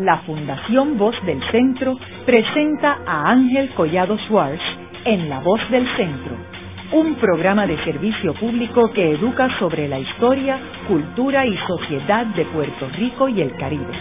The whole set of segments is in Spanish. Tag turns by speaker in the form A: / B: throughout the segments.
A: la Fundación Voz del Centro presenta a Ángel Collado Schwartz en La Voz del Centro, un programa de servicio público que educa sobre la historia, cultura y sociedad de Puerto Rico y el Caribe.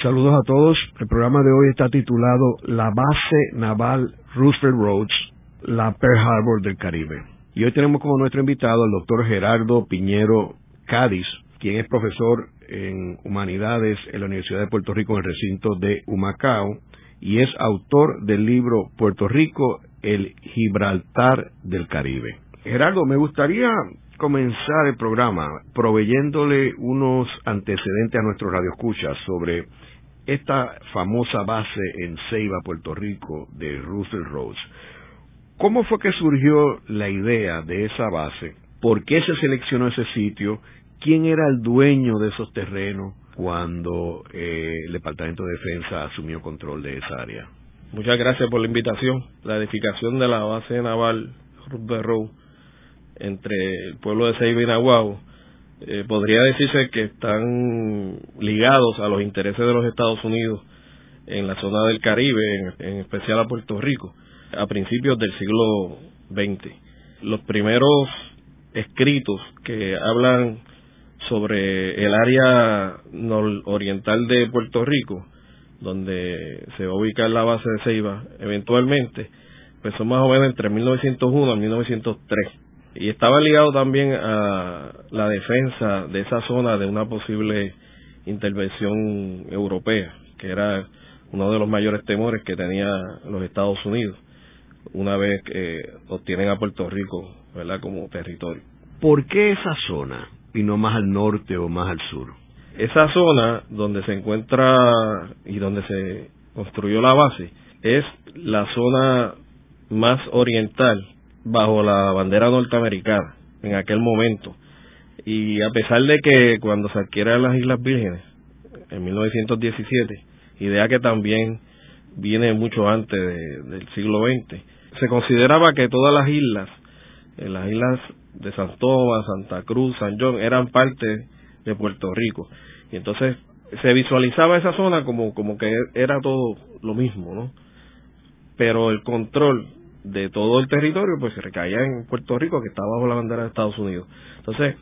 B: Saludos a todos. El programa de hoy está titulado La base naval Roosevelt Roads, la Pearl Harbor del Caribe. Y hoy tenemos como nuestro invitado al doctor Gerardo Piñero Cádiz, quien es profesor en Humanidades en la Universidad de Puerto Rico en el recinto de Humacao y es autor del libro Puerto Rico, el Gibraltar del Caribe. Gerardo, me gustaría comenzar el programa proveyéndole unos antecedentes a nuestros radioescuchas sobre esta famosa base en Ceiba, Puerto Rico, de Russell Rose. ¿Cómo fue que surgió la idea de esa base? ¿Por qué se seleccionó ese sitio? ¿Quién era el dueño de esos terrenos cuando eh, el Departamento de Defensa asumió control de esa área?
C: Muchas gracias por la invitación. La edificación de la base naval Road entre el pueblo de Ceiba y eh, podría decirse que están ligados a los intereses de los Estados Unidos en la zona del Caribe, en especial a Puerto Rico a principios del siglo XX. Los primeros escritos que hablan sobre el área nororiental de Puerto Rico, donde se va a ubicar la base de Ceiba eventualmente, pues son más o menos entre 1901 y 1903. Y estaba ligado también a la defensa de esa zona de una posible intervención europea, que era uno de los mayores temores que tenía los Estados Unidos una vez que obtienen a Puerto Rico ¿verdad? como territorio.
B: ¿Por qué esa zona y no más al norte o más al sur?
C: Esa zona donde se encuentra y donde se construyó la base es la zona más oriental bajo la bandera norteamericana en aquel momento. Y a pesar de que cuando se adquieren las Islas Vírgenes en 1917, idea que también viene mucho antes del siglo XX, se consideraba que todas las islas, eh, las islas de San Santa Cruz, San John, eran parte de Puerto Rico. Y entonces se visualizaba esa zona como, como que era todo lo mismo, ¿no? Pero el control de todo el territorio pues se recaía en Puerto Rico que estaba bajo la bandera de Estados Unidos. Entonces,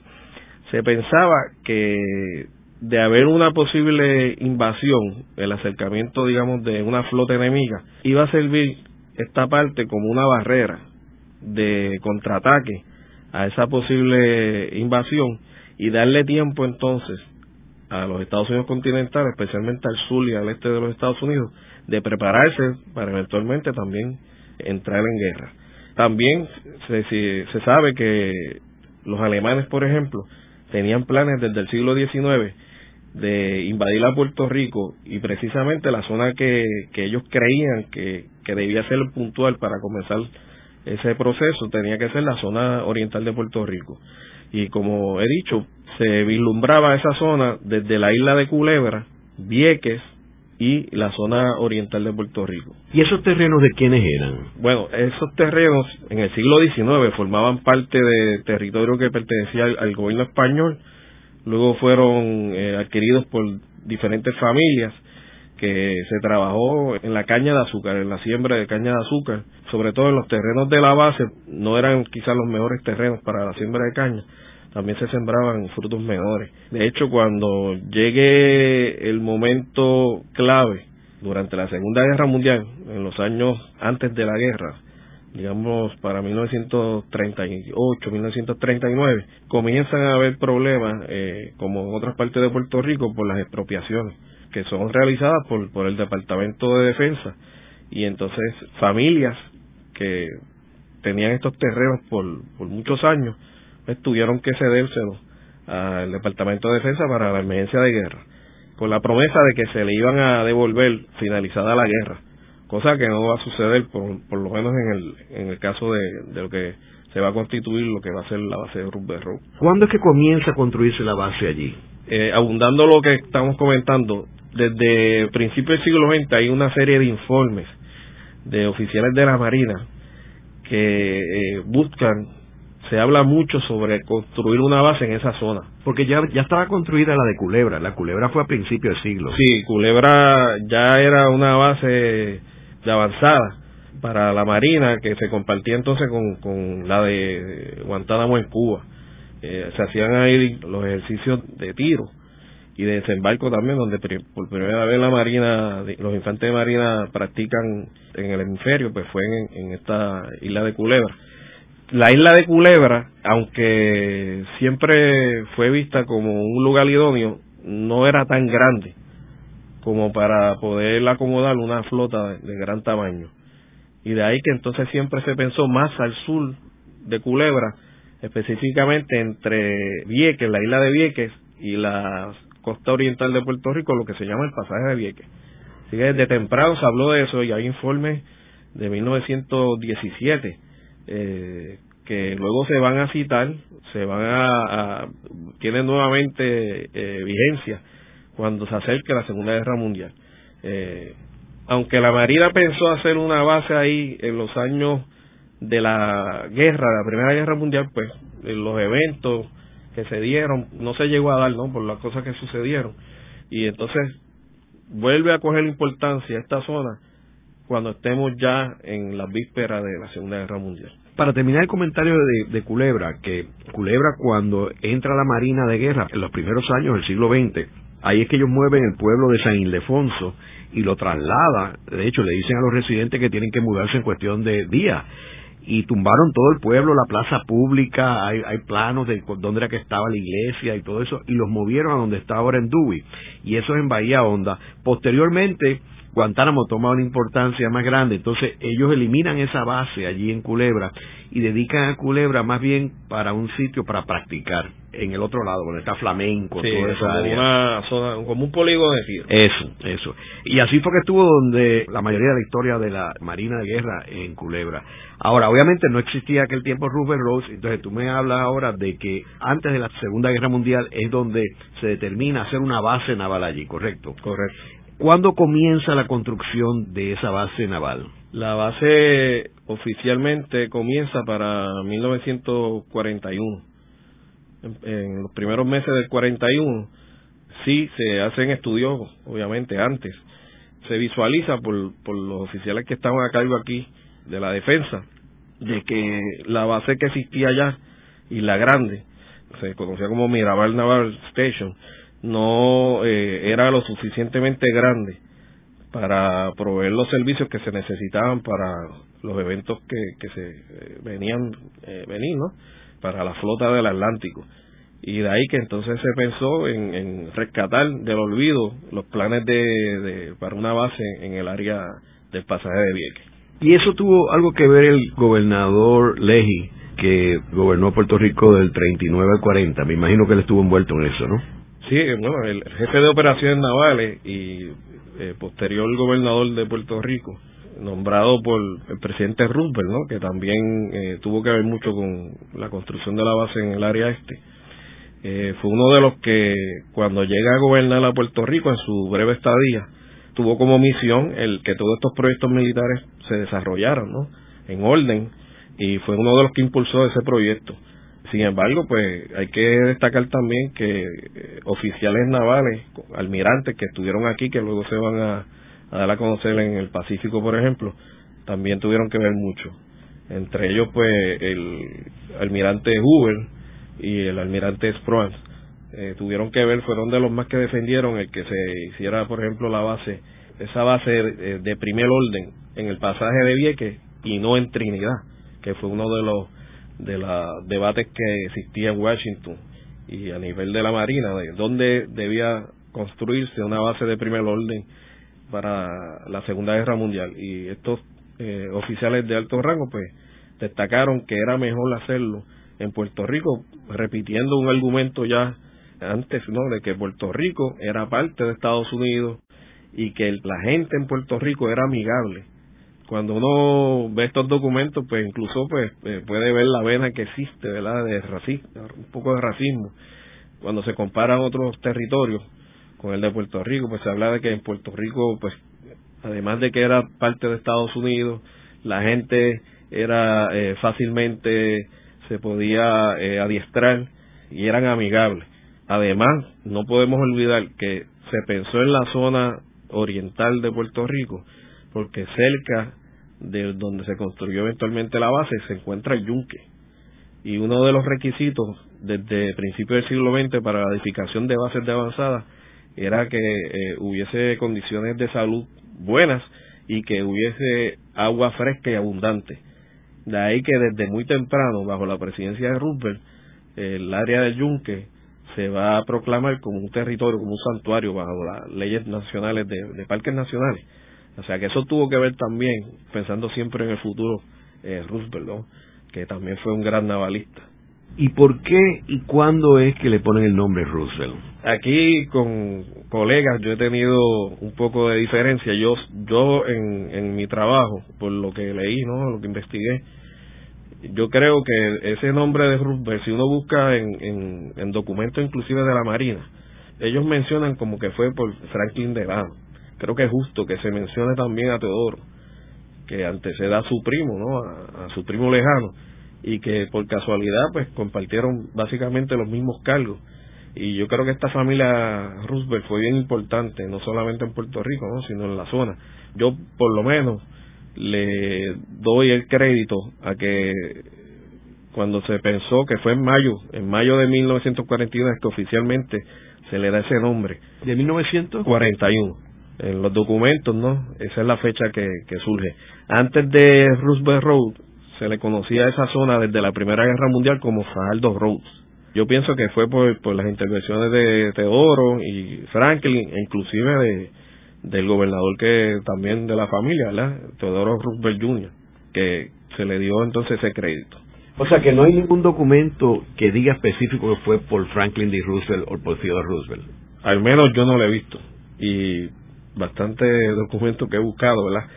C: se pensaba que de haber una posible invasión, el acercamiento, digamos, de una flota enemiga, iba a servir esta parte como una barrera de contraataque a esa posible invasión y darle tiempo entonces a los Estados Unidos continentales, especialmente al sur y al este de los Estados Unidos, de prepararse para eventualmente también entrar en guerra. También se, se sabe que los alemanes, por ejemplo, tenían planes desde el siglo XIX de invadir a Puerto Rico y precisamente la zona que, que ellos creían que, que debía ser puntual para comenzar ese proceso tenía que ser la zona oriental de Puerto Rico. Y como he dicho, se vislumbraba esa zona desde la isla de Culebra, Vieques y la zona oriental de Puerto Rico.
B: ¿Y esos terrenos de quiénes eran?
C: Bueno, esos terrenos en el siglo XIX formaban parte de territorio que pertenecía al gobierno español luego fueron eh, adquiridos por diferentes familias que se trabajó en la caña de azúcar, en la siembra de caña de azúcar, sobre todo en los terrenos de la base, no eran quizás los mejores terrenos para la siembra de caña, también se sembraban frutos menores. De hecho, cuando llegue el momento clave durante la Segunda Guerra Mundial, en los años antes de la guerra, digamos para 1938, 1939, comienzan a haber problemas, eh, como en otras partes de Puerto Rico, por las expropiaciones que son realizadas por, por el Departamento de Defensa. Y entonces familias que tenían estos terrenos por, por muchos años, pues tuvieron que cedérselos al Departamento de Defensa para la emergencia de guerra, con la promesa de que se le iban a devolver finalizada la guerra cosa que no va a suceder por, por lo menos en el, en el caso de, de lo que se va a constituir lo que va a ser la base de Rubber Road.
B: ¿Cuándo es que comienza a construirse la base allí?
C: Eh, abundando lo que estamos comentando, desde principios del siglo XX hay una serie de informes de oficiales de la Marina que eh, buscan se habla mucho sobre construir una base en esa zona.
B: Porque ya, ya estaba construida la de Culebra, la Culebra fue a principios del siglo.
C: Sí, Culebra ya era una base de avanzada para la Marina que se compartía entonces con, con la de Guantánamo en Cuba. Eh, se hacían ahí los ejercicios de tiro y de desembarco también, donde por primera vez la Marina, los infantes de Marina practican en el hemisferio, pues fue en, esta isla de Culebra. La isla de Culebra, aunque siempre fue vista como un lugar idóneo, no era tan grande como para poder acomodar una flota de gran tamaño. Y de ahí que entonces siempre se pensó más al sur de Culebra, específicamente entre Vieques, la isla de Vieques, y la costa oriental de Puerto Rico, lo que se llama el pasaje de Vieques. Así que desde temprano se habló de eso y hay informes de 1917 eh, que luego se van a citar, se van a, tienen nuevamente eh, vigencia cuando se acerque la Segunda Guerra Mundial. Eh, aunque la Marina pensó hacer una base ahí en los años de la guerra, la Primera Guerra Mundial, pues los eventos que se dieron, no se llegó a dar, ¿no? Por las cosas que sucedieron. Y entonces vuelve a coger importancia esta zona cuando estemos ya en la víspera de la Segunda Guerra Mundial.
B: Para terminar el comentario de, Culebra, que Culebra cuando entra la Marina de Guerra en los primeros años del siglo XX, ahí es que ellos mueven el pueblo de San Ildefonso y lo traslada. De hecho, le dicen a los residentes que tienen que mudarse en cuestión de días y tumbaron todo el pueblo, la plaza pública, hay, hay planos de dónde era que estaba la iglesia y todo eso, y los movieron a donde está ahora en Dewey, y eso es en Bahía Honda. Posteriormente, Guantánamo toma una importancia más grande, entonces ellos eliminan esa base allí en Culebra y dedican a Culebra más bien para un sitio para practicar en el otro lado, donde está flamenco,
C: sí,
B: toda esa
C: como Una zona, como un polígono de tiro.
B: Eso, eso. Y así fue que estuvo donde la mayoría de la historia de la Marina de Guerra en Culebra. Ahora, obviamente no existía aquel tiempo Rupert Rose, entonces tú me hablas ahora de que antes de la Segunda Guerra Mundial es donde se determina hacer una base naval allí, ¿correcto?
C: Correcto.
B: ¿Cuándo comienza la construcción de esa base naval?
C: La base oficialmente comienza para 1941. En, los primeros meses del 41 sí se hacen estudios, obviamente antes. Se visualiza por, por los oficiales que estaban a cargo aquí de la defensa de que la base que existía allá y la grande, se conocía como Mirabal Naval Station, no eh, era lo suficientemente grande para proveer los servicios que se necesitaban para los eventos que, que se eh, venían eh, venir, ¿no? Para la flota del Atlántico. Y de ahí que entonces se pensó en, en rescatar del olvido los planes de, de, para una base en el área del pasaje de Vieques.
B: Y eso tuvo algo que ver el gobernador Leji, que gobernó Puerto Rico del 39 al 40. Me imagino que él estuvo envuelto en eso, ¿no?
C: Sí, bueno, el jefe de operaciones navales y eh, posterior gobernador de Puerto Rico, nombrado por el presidente Roosevelt, ¿no? que también eh, tuvo que ver mucho con la construcción de la base en el área este. Eh, fue uno de los que cuando llega a gobernar a Puerto Rico en su breve estadía, tuvo como misión el que todos estos proyectos militares se desarrollaran ¿no? en orden y fue uno de los que impulsó ese proyecto. Sin embargo, pues hay que destacar también que eh, oficiales navales, almirantes que estuvieron aquí, que luego se van a, dar a conocer en el Pacífico, por ejemplo, también tuvieron que ver mucho. Entre ellos, pues, el almirante Hoover y el almirante Spruance eh, tuvieron que ver, fueron de los más que defendieron el que se hiciera, por ejemplo, la base, esa base de, de primer orden en el pasaje de Vieques y no en Trinidad, que fue uno de los de los debates que existía en Washington y a nivel de la Marina, de dónde debía construirse una base de primer orden para la Segunda Guerra Mundial. Y estos eh, oficiales de alto rango, pues, destacaron que era mejor hacerlo en Puerto Rico, repitiendo un argumento ya antes, ¿no?, de que Puerto Rico era parte de Estados Unidos y que la gente en Puerto Rico era amigable cuando uno ve estos documentos, pues incluso pues eh, puede ver la vena que existe, ¿verdad? De racismo, un poco de racismo. Cuando se comparan otros territorios con el de Puerto Rico, pues se habla de que en Puerto Rico, pues además de que era parte de Estados Unidos, la gente era eh, fácilmente se podía eh, adiestrar y eran amigables. Además, no podemos olvidar que se pensó en la zona oriental de Puerto Rico, porque cerca de donde se construyó eventualmente la base se encuentra el yunque. Y uno de los requisitos desde principios del siglo XX para la edificación de bases de avanzada era que eh, hubiese condiciones de salud buenas y que hubiese agua fresca y abundante. De ahí que desde muy temprano, bajo la presidencia de Roosevelt, el área del Yunque se va a proclamar como un territorio, como un santuario bajo las leyes nacionales de, parques nacionales. O sea que eso tuvo que ver también, pensando siempre en el futuro, eh, Roosevelt, que también fue un gran navalista.
B: ¿Y por qué y cuándo es que le ponen el nombre Roosevelt?
C: Aquí con colegas yo he tenido un poco de diferencia. Yo, yo en, en mi trabajo, por lo que leí, no, lo que investigué, yo creo que ese nombre de Roosevelt, si uno busca en, en, documentos inclusive de la Marina, ellos mencionan como que fue por Franklin Delano. Creo que es justo que se mencione también a Teodoro, que antecede a su primo, ¿no? a su primo lejano y que por casualidad pues compartieron básicamente los mismos cargos. Y yo creo que esta familia Roosevelt fue bien importante no solamente en Puerto Rico ¿no? sino en la zona. Yo por lo menos le doy el crédito a que cuando se pensó que fue en mayo en mayo de 1941 es que oficialmente se le da ese nombre.
B: De 1941
C: en los documentos no esa es la fecha que, que surge antes de Roosevelt Road se le conocía a esa zona desde la Primera Guerra Mundial como Fajardo Road. Yo pienso que fue por, por las intervenciones de Teodoro y Franklin, e inclusive de, del gobernador que también de la familia, ¿verdad? Teodoro Roosevelt Jr., que se le dio entonces ese crédito.
B: O sea que no hay ningún documento que diga específico que fue por Franklin D. Roosevelt o por Theodore Roosevelt.
C: Al menos yo no lo he visto. Y bastante documentos que he buscado, ¿verdad?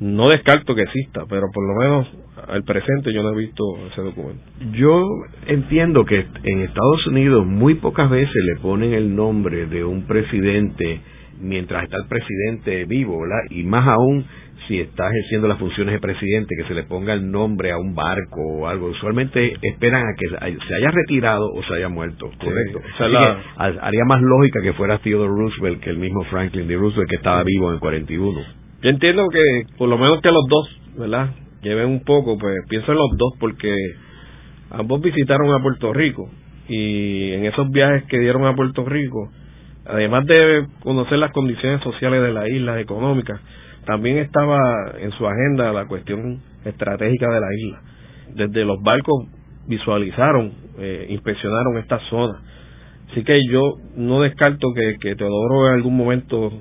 C: No descarto que exista, pero por lo menos al presente yo no he visto ese documento.
B: Yo entiendo que en Estados Unidos muy pocas veces le ponen el nombre de un presidente mientras está el presidente vivo, ¿verdad? Y más aún si está ejerciendo las funciones de presidente, que se le ponga el nombre a un barco o algo. Usualmente esperan a que se haya retirado o se haya muerto, ¿correcto? haría más lógica que fuera Theodore Roosevelt que el mismo Franklin D. Roosevelt que estaba vivo en el 41.
C: Yo entiendo que por lo menos que los dos, ¿verdad? Lleven un poco, pues pienso en los dos porque ambos visitaron a Puerto Rico y en esos viajes que dieron a Puerto Rico, además de conocer las condiciones sociales de la isla, económicas, también estaba en su agenda la cuestión estratégica de la isla. Desde los barcos visualizaron, eh, inspeccionaron esta zona. Así que yo no descarto que, que Teodoro en algún momento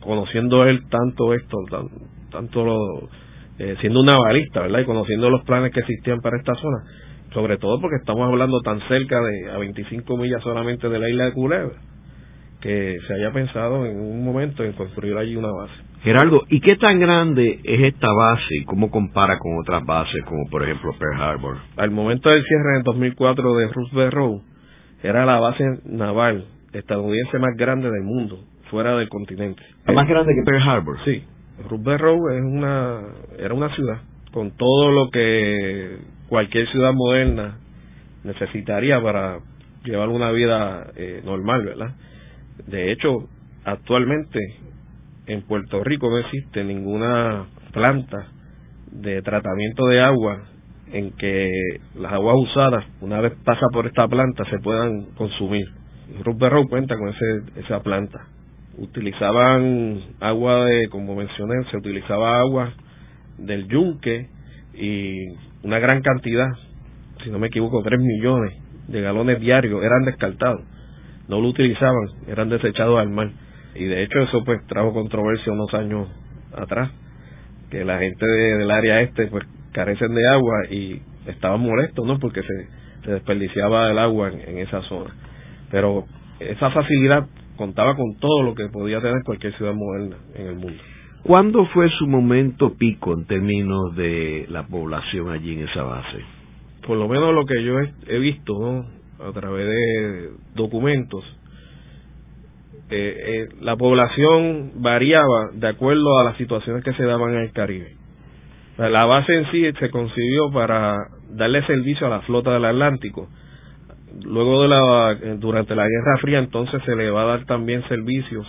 C: conociendo él tanto esto, tanto lo, eh, siendo un navalista, ¿verdad? Y conociendo los planes que existían para esta zona, sobre todo porque estamos hablando tan cerca de a 25 millas solamente de la isla de Culebra, que se haya pensado en un momento en construir allí una base.
B: Gerardo, ¿y qué tan grande es esta base y cómo compara con otras bases como por ejemplo Pearl Harbor?
C: Al momento del cierre en 2004 de Roosevelt Road, era la base naval estadounidense más grande del mundo fuera del continente.
B: Más grande que Pearl Harbor.
C: Sí. Roosevelt Road es una, era una ciudad con todo lo que cualquier ciudad moderna necesitaría para llevar una vida eh, normal, ¿verdad? De hecho, actualmente en Puerto Rico no existe ninguna planta de tratamiento de agua en que las aguas usadas, una vez pasa por esta planta, se puedan consumir. Road cuenta con ese, esa planta utilizaban agua de, como mencioné, se utilizaba agua del yunque y una gran cantidad, si no me equivoco, tres millones de galones diarios eran descartados, no lo utilizaban, eran desechados al mar. Y de hecho eso pues trajo controversia unos años atrás, que la gente del área este pues carecen de agua y estaban molestos, ¿no? Porque se, se desperdiciaba el agua en esa zona. Pero esa facilidad contaba con todo lo que podía tener cualquier ciudad moderna en el mundo.
B: ¿Cuándo fue su momento pico en términos de la población allí en esa base?
C: Por lo menos lo que yo he, visto a través de documentos, eh, eh, la población variaba de acuerdo a las situaciones que se daban en el Caribe. La base en sí se concibió para darle servicio a la flota del Atlántico. Luego de la, durante la Guerra Fría, entonces se le va a dar también servicios,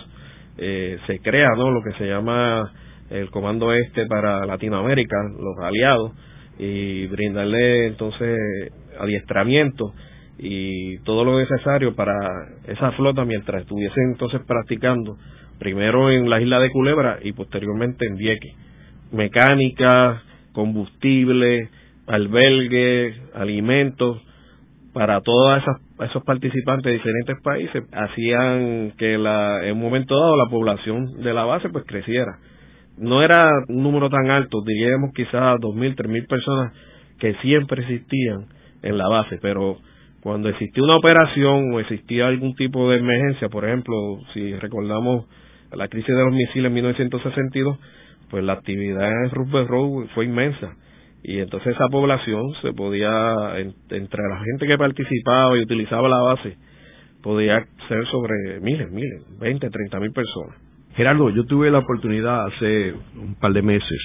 C: eh, se crea lo que se llama el Comando Este para Latinoamérica, los aliados, y brindarle entonces adiestramiento y todo lo necesario para esa flota mientras estuviesen entonces practicando primero en la isla de Culebra y posteriormente en Vieques. Mecánica, combustible, albergue, alimentos, para todos esos participantes de diferentes países, hacían que la, en un momento dado la población de la base pues creciera. No era un número tan alto, diríamos quizás dos mil, tres mil personas que siempre existían en la base, pero cuando existía una operación o existía algún tipo de emergencia, por ejemplo, si recordamos la crisis de los misiles en 1962, pues la actividad en Roosevelt Road fue inmensa. Y entonces esa población se podía, entre la gente que participaba y utilizaba la base, podía ser sobre miles, miles, 20, 30 mil personas.
B: Gerardo, yo tuve la oportunidad hace un par de meses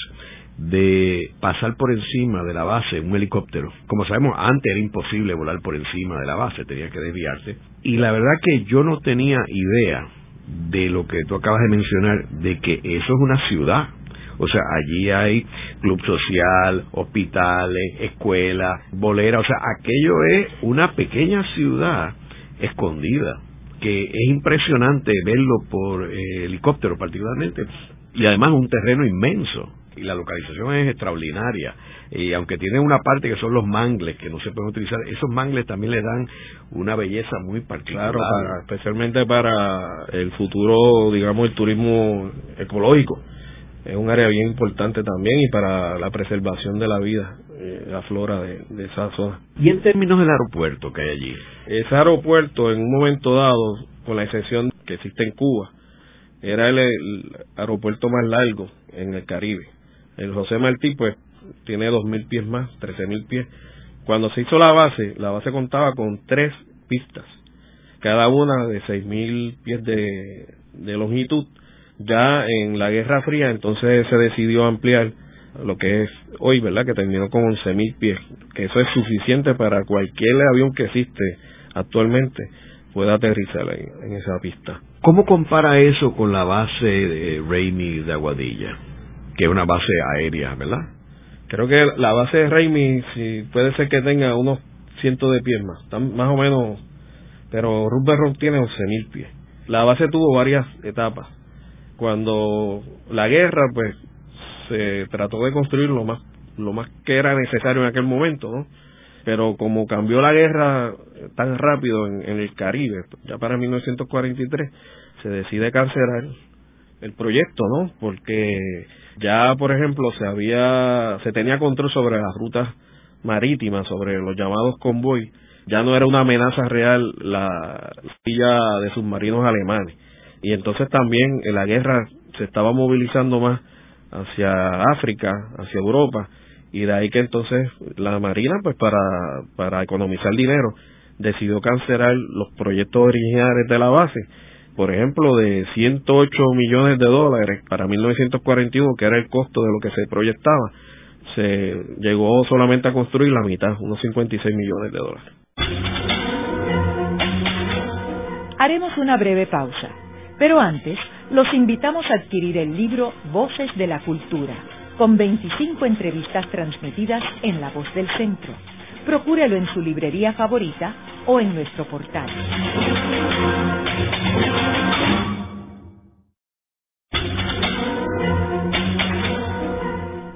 B: de pasar por encima de la base un helicóptero. Como sabemos, antes era imposible volar por encima de la base, tenía que desviarse. Y la verdad que yo no tenía idea de lo que tú acabas de mencionar, de que eso es una ciudad. O sea, allí hay club social, hospitales, escuelas, bolera. O sea, aquello es una pequeña ciudad escondida, que es impresionante verlo por eh, helicóptero particularmente, y además un terreno inmenso y la localización es extraordinaria. Y aunque tiene una parte que son los mangles que no se pueden utilizar, esos mangles también le dan una belleza muy particular.
C: especialmente para el futuro, digamos, el turismo ecológico. Es un área bien importante también y para la preservación de la vida, eh, la flora de, de esa zona.
B: ¿Y en términos del aeropuerto que hay allí?
C: Ese aeropuerto, en un momento dado, con la excepción que existe en Cuba, era el aeropuerto más largo en el Caribe el José Martí, pues, tiene dos mil pies más, trece mil pies. Cuando se hizo la base, la base contaba con tres pistas, cada una de seis mil pies de, longitud. Ya en la Guerra Fría, entonces se decidió ampliar lo que es hoy, ¿verdad? Que terminó con once mil pies, que eso es suficiente para cualquier avión que existe actualmente pueda aterrizar en esa pista.
B: ¿Cómo compara eso con la base de Raimi de Aguadilla? Que es una base aérea, ¿verdad?
C: Creo que la base de Raimi si puede ser que tenga unos cientos de pies más, más o menos, pero Roosevelt tiene 11.000 pies. La base tuvo varias etapas. Cuando la guerra, pues, se trató de construir lo más, lo más que era necesario en aquel momento, ¿no? Pero como cambió la guerra tan rápido en, en el Caribe, ya para 1943, se decide cancelar el proyecto, ¿no? Porque ya, por ejemplo, se había, se tenía control sobre las rutas marítimas, sobre los llamados convoy. Ya no era una amenaza real la silla de submarinos alemanes. Y entonces también en la guerra se estaba movilizando más hacia África, hacia Europa, y de ahí que entonces la Marina, pues para, para economizar dinero, decidió cancelar los proyectos originales de la base por ejemplo, de 108 millones de dólares para 1941, que era el costo de lo que se proyectaba, se llegó solamente a construir la mitad, unos 56 millones de dólares.
A: Haremos una breve pausa, pero antes los invitamos a adquirir el libro Voces de la Cultura, con 25 entrevistas transmitidas en La Voz del Centro. Procúrelo en su librería favorita o en nuestro portal.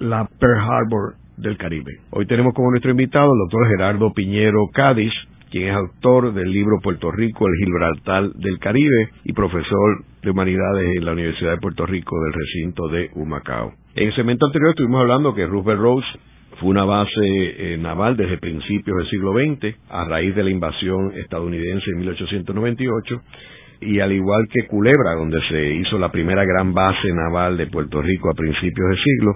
B: la Pearl Harbor del Caribe. Hoy tenemos como nuestro invitado el doctor Gerardo Piñero Cádiz, quien es autor del libro Puerto Rico, el Gibraltar del Caribe y profesor de Humanidades en la Universidad de Puerto Rico del recinto de Humacao. En el segmento anterior estuvimos hablando que Roosevelt Rose Fue una base eh, naval desde principios del siglo XX, a raíz de la invasión estadounidense en 1898, y al igual que Culebra, donde se hizo la primera gran base naval de Puerto Rico a principios del siglo,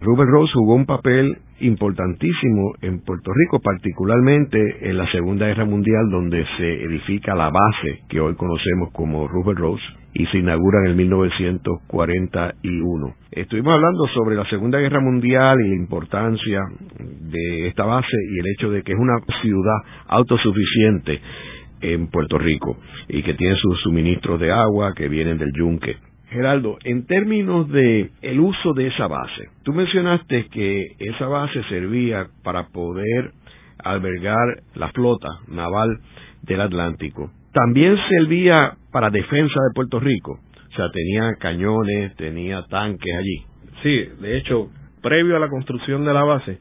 B: Rupert Rose jugó un papel importantísimo en Puerto Rico, particularmente en la Segunda Guerra Mundial, donde se edifica la base que hoy conocemos como Rupert Rose y se inaugura en el 1941. Estuvimos hablando sobre la Segunda Guerra Mundial y la importancia de esta base y el hecho de que es una ciudad autosuficiente en Puerto Rico y que tiene sus suministros de agua que vienen del yunque. Geraldo, en términos de el uso de esa base, tú mencionaste que esa base servía para poder albergar la flota naval del Atlántico. También servía para defensa de Puerto Rico. O sea, tenía cañones, tenía tanques allí.
C: Sí, de hecho, previo a la construcción de la base,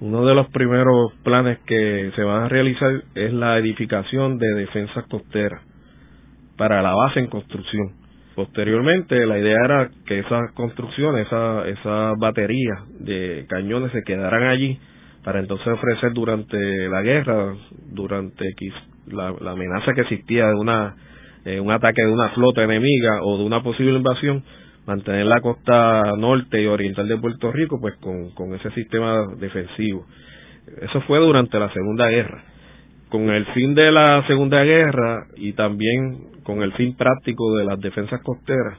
C: uno de los primeros planes que se van a realizar es la edificación de defensas costeras para la base en construcción. Posteriormente, la idea era que esas construcciones, esas esa baterías de cañones se quedaran allí para entonces ofrecer durante la guerra, durante la, la amenaza que existía de una eh, un ataque de una flota enemiga o de una posible invasión, mantener la costa norte y oriental de Puerto Rico pues con, con ese sistema defensivo. Eso fue durante la Segunda Guerra. Con el fin de la Segunda Guerra y también con el fin práctico de las defensas costeras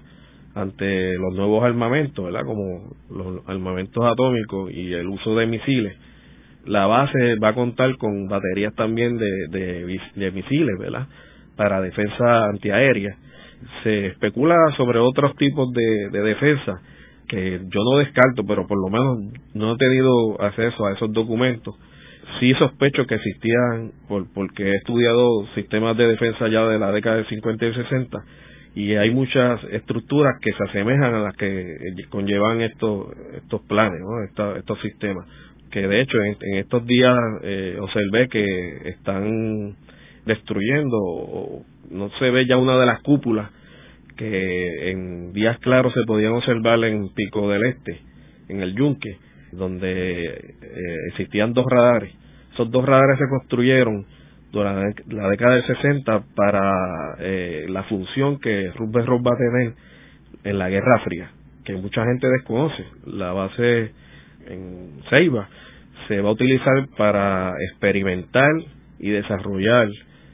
C: ante los nuevos armamentos, ¿verdad? Como los armamentos atómicos y el uso de misiles, la base va a contar con baterías también de, de, misiles, ¿verdad? Para defensa antiaérea se especula sobre otros tipos de defensa que yo no descarto, pero por lo menos no he tenido acceso a esos documentos. Sí sospecho que existían, por, porque he estudiado sistemas de defensa ya de la década de 50 y 60, y hay muchas estructuras que se asemejan a las que conllevan estos, estos planes, ¿no? estos sistemas. Que de hecho en, estos días eh, observé que están destruyendo, o no se ve ya una de las cúpulas que en días claros se podían observar en Pico del Este, en el Yunque, donde eh, existían dos radares. Esos dos radares se construyeron durante la década del 60 para eh, la función que Rupert Ross va a tener en la Guerra Fría, que mucha gente desconoce. La base en Ceiba se va a utilizar para experimentar y desarrollar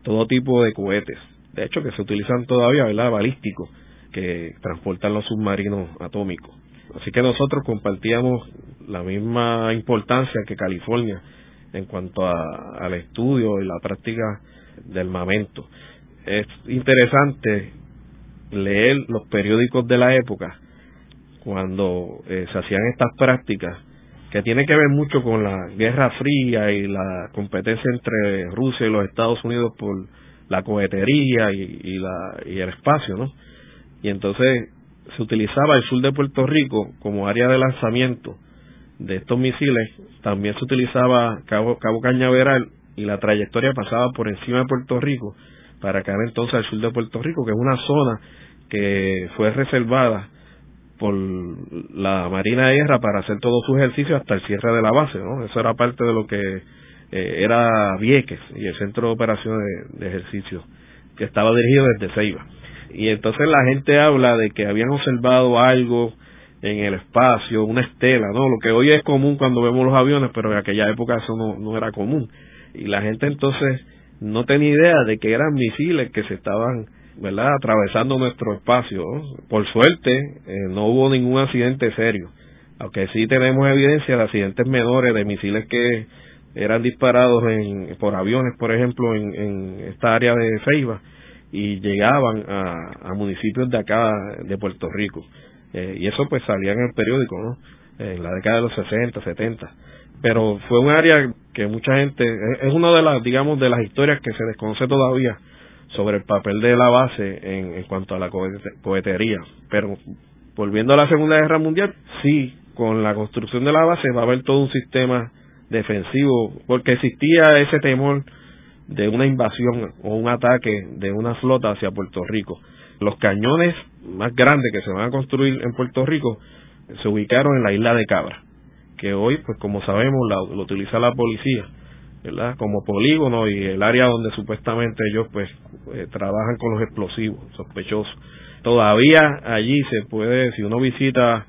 C: todo tipo de cohetes de hecho que se utilizan todavía, ¿verdad? Balísticos, que transportan los submarinos atómicos. Así que nosotros compartíamos la misma importancia que California en cuanto a, al estudio y la práctica del armamento. Es interesante leer los periódicos de la época cuando eh, se hacían estas prácticas que tiene que ver mucho con la Guerra Fría y la competencia entre Rusia y los Estados Unidos por la cohetería y, la, y el espacio, ¿no? Y entonces se utilizaba el sur de Puerto Rico como área de lanzamiento de estos misiles, también se utilizaba Cabo, Cabo Cañaveral y la trayectoria pasaba por encima de Puerto Rico para caer entonces al sur de Puerto Rico, que es una zona que fue reservada por la Marina de Guerra para hacer todo su ejercicio hasta el cierre de la base, ¿no? Eso era parte de lo que eh, era Vieques y el centro de operaciones de, ejercicio que estaba dirigido desde Ceiba. Y entonces la gente habla de que habían observado algo en el espacio, una estela, ¿no? Lo que hoy es común cuando vemos los aviones, pero en aquella época eso no, no era común. Y la gente entonces no tenía idea de que eran misiles que se estaban, ¿verdad?, atravesando nuestro espacio. Por suerte, eh, no hubo ningún accidente serio, aunque sí tenemos evidencia de accidentes menores de misiles que eran disparados en, por aviones, por ejemplo, en, en esta área de Ceiba y llegaban a, a municipios de acá, de Puerto Rico. Eh, y eso pues salía en el periódico, ¿no? En la década de los 60, 70. Pero fue un área que mucha gente, es una de las, digamos, de las historias que se desconoce todavía sobre el papel de la base en, en cuanto a la cohetería. Pero volviendo a la Segunda Guerra Mundial, sí, con la construcción de la base va a haber todo un sistema defensivo, porque existía ese temor de una invasión o un ataque de una flota hacia Puerto Rico. Los cañones más grandes que se van a construir en Puerto Rico se ubicaron en la isla de Cabra que hoy, pues como sabemos, lo utiliza la policía, ¿verdad? Como polígono y el área donde supuestamente ellos, pues, eh, trabajan con los explosivos sospechosos. Todavía allí se puede, si uno visita,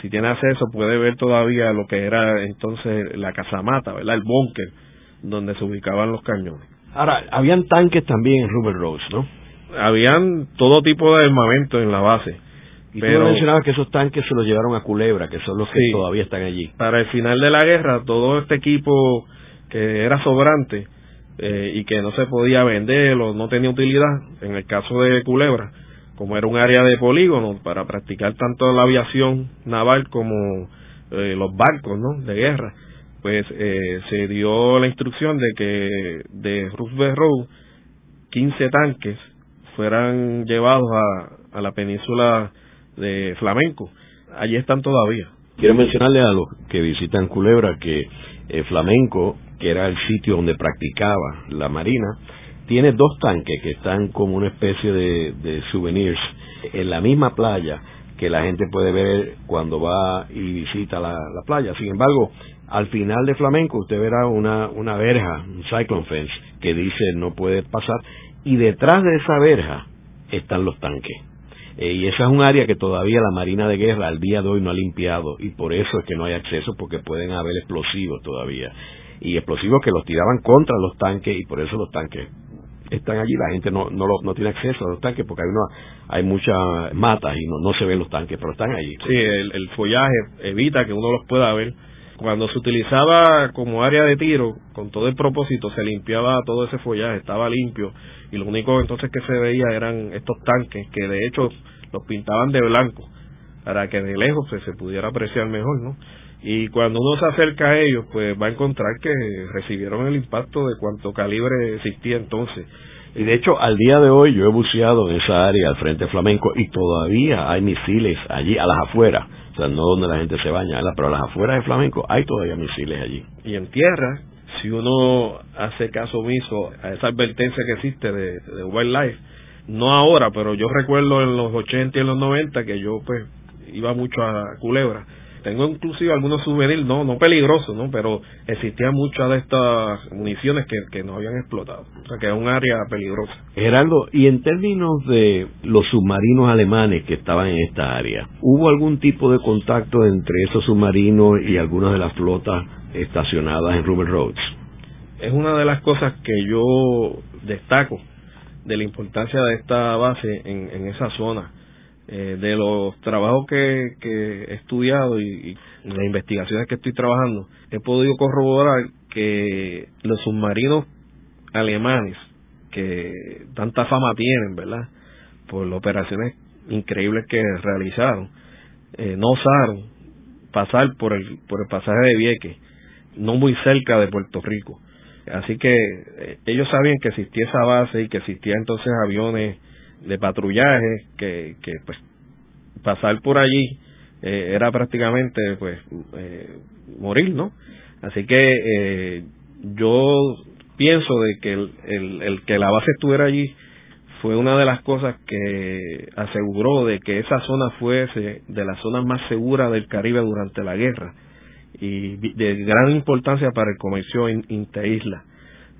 C: si tiene acceso, puede ver todavía lo que era entonces la casamata, ¿verdad? El búnker donde se ubicaban los cañones.
B: Ahora, habían tanques también en Ruber Rose, ¿no?
C: Habían todo tipo de armamento en la base.
B: Y pero tú mencionabas que esos tanques se los llevaron a Culebra, que son los que todavía están allí.
C: Para el final de la guerra, todo este equipo que era sobrante eh, y que no se podía vender o no tenía utilidad, en el caso de Culebra, como era un área de polígono para practicar tanto la aviación naval como eh, los barcos ¿no? de guerra, pues eh, se dio la instrucción de que de Roosevelt Road 15 tanques fueran llevados a, a la península de Flamenco. Allí están todavía.
B: Quiero mencionarle a los que visitan Culebra que eh, Flamenco, que era el sitio donde practicaba la Marina, tiene dos tanques que están como una especie de, de souvenirs en la misma playa que la gente puede ver cuando va y visita la, la playa. Sin embargo, al final de Flamenco usted verá una, una verja, un cyclone fence, que dice no puede pasar, y detrás de esa verja están los tanques. Eh, y esa es un área que todavía la Marina de Guerra al día de hoy no ha limpiado, y por eso es que no hay acceso, porque pueden haber explosivos todavía. Y explosivos que los tiraban contra los tanques, y por eso los tanques están allí, la gente no, no, no tiene acceso a los tanques porque hay, una, hay muchas matas y no, no se ven los tanques, pero están allí.
C: Sí, el, el follaje evita que uno los pueda ver cuando se utilizaba como área de tiro, con todo el propósito, se limpiaba todo ese follaje, estaba limpio, y lo único entonces que se veía eran estos tanques, que de hecho los pintaban de blanco, para que de lejos se, se pudiera apreciar mejor, ¿no? Y cuando uno se acerca a ellos, pues va a encontrar que recibieron el impacto de cuánto calibre existía entonces.
B: Y de hecho, al día de hoy yo he buceado en esa área al frente flamenco y todavía hay misiles allí a las afueras o sea, no donde la gente se baña, pero a las afueras de Flamenco hay todavía misiles allí.
C: Y en tierra, si uno hace caso omiso a esa advertencia que existe de, wildlife, no ahora, pero yo recuerdo en los 80 y en los 90 que yo pues iba mucho a Culebra tengo inclusive algunos souvenirs, no, no peligrosos, ¿no? Pero existían muchas de estas municiones que, que no habían explotado. O sea, que es un área peligrosa.
B: Gerardo, y en términos de los submarinos alemanes que estaban en esta área, ¿hubo algún tipo de contacto entre esos submarinos y algunas de las flotas estacionadas en Rubber Roads?
C: Es una de las cosas que yo destaco de la importancia de esta base en, en esa zona eh, de los trabajos que, que he estudiado y, las investigaciones que estoy trabajando, he podido corroborar que los submarinos alemanes, que tanta fama tienen, ¿verdad? Por las operaciones increíbles que realizaron, eh, no osaron pasar por el, por el pasaje de Vieques, no muy cerca de Puerto Rico. Así que eh, ellos sabían que existía esa base y que existían entonces aviones de patrullaje que, que pues pasar por allí eh, era prácticamente pues eh, morir no así que yo pienso de que el, el, el, que la base estuviera allí fue una de las cosas que aseguró de que esa zona fuese de las zonas más seguras del Caribe durante la guerra y de gran importancia para el comercio interisla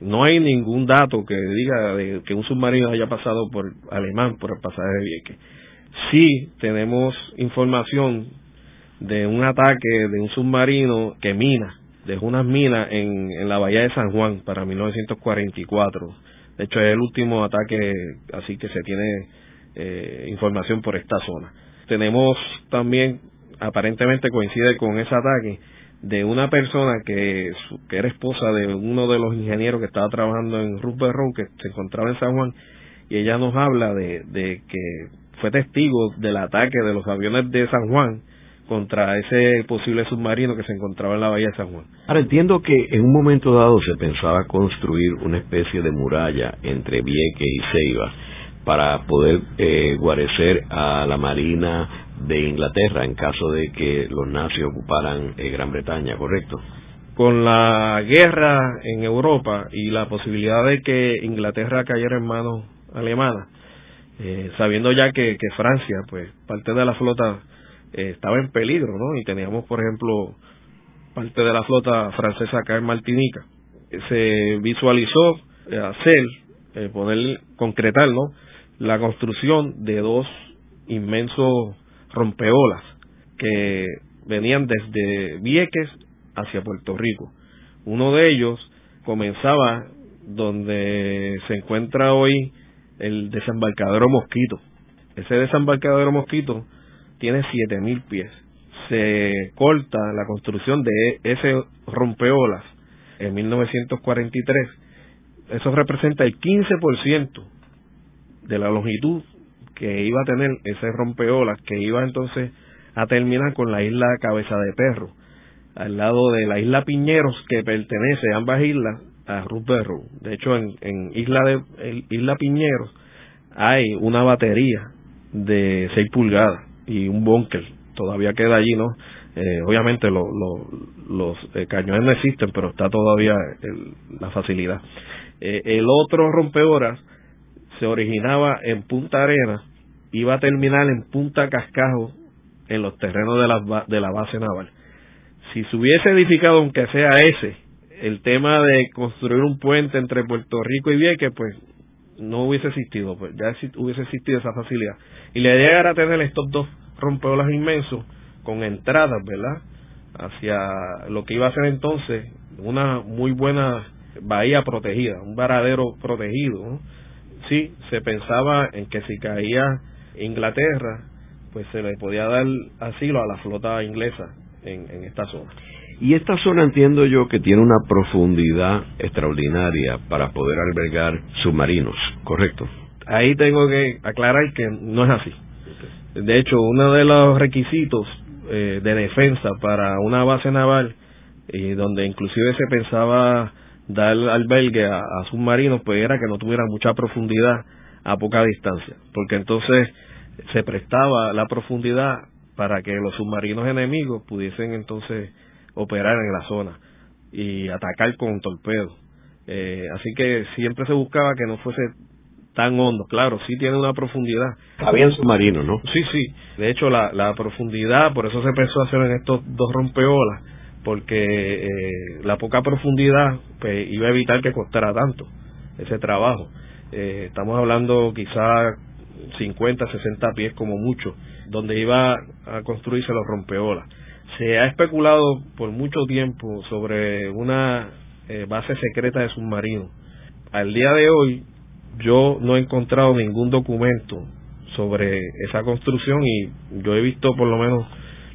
C: no hay ningún dato que diga de que un submarino haya pasado por alemán por el pasaje de Vieques. Sí tenemos información de un ataque de un submarino que mina, dejó unas minas en, en la bahía de San Juan para 1944. De hecho es el último ataque así que se tiene eh, información por esta zona. Tenemos también, aparentemente coincide con ese ataque, de una persona que, que era esposa de uno de los ingenieros que estaba trabajando en Rupert que se encontraba en San Juan, y ella nos habla de, de que fue testigo del ataque de los aviones de San Juan contra ese posible submarino que se encontraba en la bahía de San Juan.
B: Ahora entiendo que en un momento dado se pensaba construir una especie de muralla entre Vieques y Ceiba para poder eh, guarecer a la marina de Inglaterra en caso de que los nazis ocuparan eh, Gran Bretaña, ¿correcto?
C: Con la guerra en Europa y la posibilidad de que Inglaterra cayera en manos alemanas, eh, sabiendo ya que, Francia, pues parte de la flota eh, estaba en peligro, ¿no? Y teníamos, por ejemplo, parte de la flota francesa acá en Martinica. Se visualizó hacer, poner, concretar, ¿no? La construcción de dos inmensos rompeolas que venían desde Vieques hacia Puerto Rico. Uno de ellos comenzaba donde se encuentra hoy el desembarcadero Mosquito. Ese desembarcadero Mosquito tiene 7000 pies. Se corta la construcción de ese rompeolas en 1943. Eso representa el 15% de la longitud que iba a tener ese rompeolas que iba entonces a terminar con la isla Cabeza de Perro, al lado de la isla Piñeros que pertenece a ambas islas a Ruth Berrow. De hecho, en, isla de isla Piñeros hay una batería de 6 pulgadas y un búnker. Todavía queda allí, ¿no? Eh, obviamente los eh, cañones no existen, pero está todavía la facilidad. Eh, el otro rompeoras se originaba en Punta Arena, iba a terminar en Punta Cascajo, en los terrenos de la, de la base naval. Si se hubiese edificado, aunque sea ese, el tema de construir un puente entre Puerto Rico y Vieques, pues no hubiese existido, pues ya hubiese existido esa facilidad. Y la idea era tener estos dos rompeolas inmensos con entradas, ¿verdad? Hacia lo que iba a ser entonces una muy buena bahía protegida, un varadero protegido, ¿no? Sí se pensaba en que si caía Inglaterra, pues se le podía dar asilo a la flota inglesa en, en esta zona.
B: Y esta zona entiendo yo que tiene una profundidad extraordinaria para poder albergar submarinos, ¿correcto?
C: Ahí tengo que aclarar que no es así. De hecho, uno de los requisitos eh, de defensa para una base naval, y donde inclusive se pensaba dar albergue a, submarinos, pues era que no tuviera mucha profundidad a poca distancia, porque entonces se prestaba la profundidad para que los submarinos enemigos pudiesen entonces operar en la zona y atacar con torpedos. Eh, así que siempre se buscaba que no fuese tan hondo. Claro, sí tiene una profundidad.
B: Había submarinos, ¿no?
C: Sí, sí. De hecho, la, la profundidad, por eso se empezó a hacer en estos dos rompeolas, porque eh, la poca profundidad pues, iba a evitar que costara tanto ese trabajo. Eh, estamos hablando quizá 50, 60 pies como mucho, donde iba a construirse los rompeolas. Se ha especulado por mucho tiempo sobre una eh, base secreta de submarinos. Al día de hoy yo no he encontrado ningún documento sobre esa construcción y yo he visto por lo menos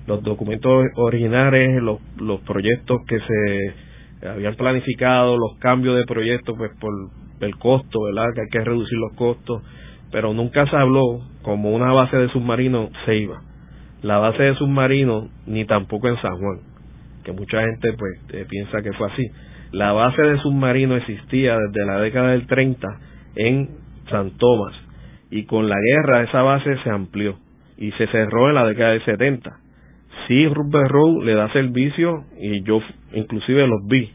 C: los documentos originales, los, los proyectos que se habían planificado, los cambios de proyectos, pues por el costo, ¿verdad? Que hay que reducir los costos, pero nunca se habló como una base de submarino se iba. La base de submarino ni tampoco en San Juan, que mucha gente pues eh, piensa que fue así. La base de submarino existía desde la década del 30 en San Tomás y con la guerra esa base se amplió y se cerró en la década del 70 sí Rupert Road le da servicio y yo inclusive los vi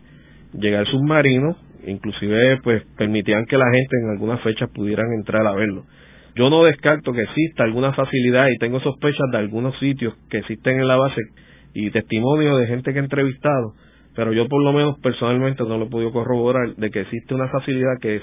C: llegar submarino, inclusive pues permitían que la gente en algunas fechas pudieran entrar a verlo. Yo no descarto que exista alguna facilidad y tengo sospechas de algunos sitios que existen en la base y testimonio de gente que he entrevistado, pero yo por lo menos personalmente no lo he podido corroborar de que existe una facilidad que es,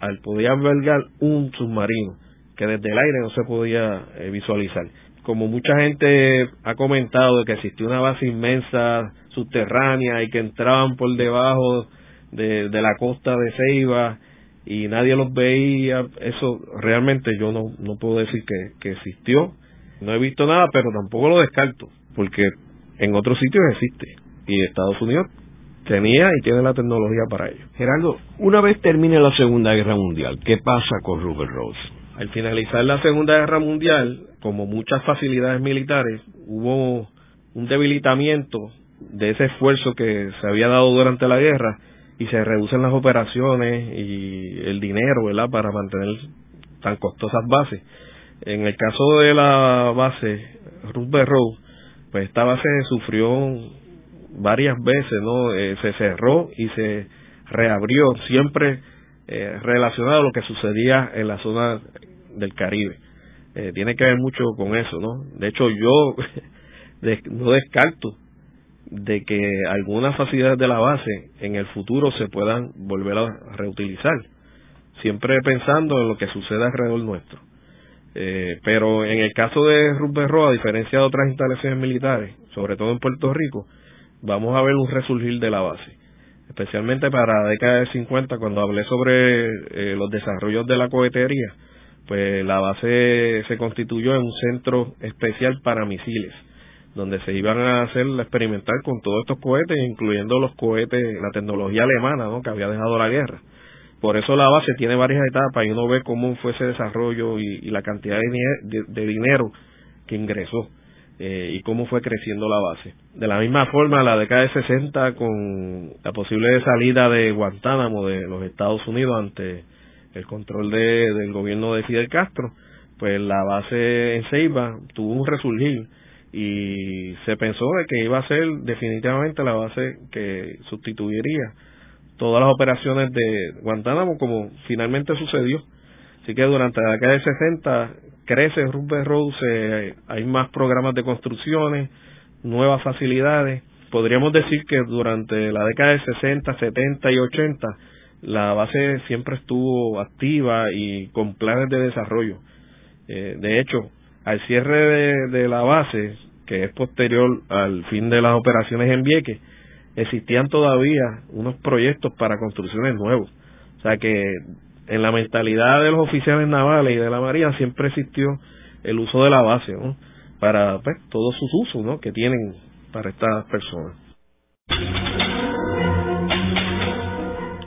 C: al, poder albergar un submarino que desde el aire no se podía eh, visualizar como mucha gente ha comentado de que existía una base inmensa subterránea y que entraban por debajo de, la costa de Ceiba y nadie los veía, eso realmente yo no, no puedo decir que, que existió. No he visto nada, pero tampoco lo descarto, porque en otros sitios existe y Estados Unidos tenía y tiene la tecnología para ello.
B: Gerardo, una vez termine la Segunda Guerra Mundial, ¿qué pasa con Rupert Rose?
C: Al finalizar la Segunda Guerra Mundial, como muchas facilidades militares, hubo un debilitamiento de ese esfuerzo que se había dado durante la guerra y se reducen las operaciones y el dinero, ¿verdad?, para mantener tan costosas bases. En el caso de la base Ruth Road, pues esta base sufrió varias veces, ¿no? Eh, se cerró y se reabrió, siempre eh, relacionado a lo que sucedía en la zona del Caribe. Eh, tiene que ver mucho con eso, ¿no? De hecho, yo no descarto de que algunas facilidades de la base en el futuro se puedan volver a reutilizar, siempre pensando en lo que sucede alrededor nuestro. Eh, pero en el caso de Road, a diferencia de otras instalaciones militares, sobre todo en Puerto Rico, vamos a ver un resurgir de la base. Especialmente para la década de 50, cuando hablé sobre eh, los desarrollos de la cohetería, pues la base se constituyó en un centro especial para misiles, donde se iban a hacer experimentar con todos estos cohetes, incluyendo los cohetes, la tecnología alemana, ¿no? que había dejado la guerra. Por eso la base tiene varias etapas y uno ve cómo fue ese desarrollo y, la cantidad de, dinero que ingresó eh, y cómo fue creciendo la base. De la misma forma, la década de 60, con la posible salida de Guantánamo de los Estados Unidos ante el control de, del gobierno de Fidel Castro, pues la base en Ceiba tuvo un resurgir y se pensó de que iba a ser definitivamente la base que sustituiría todas las operaciones de Guantánamo como finalmente sucedió. Así que durante la década de 60 crece Rupert Rose, hay más programas de construcciones, nuevas facilidades. Podríamos decir que durante la década de 60, 70 y 80 la base siempre estuvo activa y con planes de desarrollo. Eh, de hecho, al cierre de, la base, que es posterior al fin de las operaciones en Vieques, existían todavía unos proyectos para construcciones nuevos. O sea que en la mentalidad de los oficiales navales y de la Marina siempre existió el uso de la base ¿no? para pues, todos sus usos ¿no? que tienen para estas personas.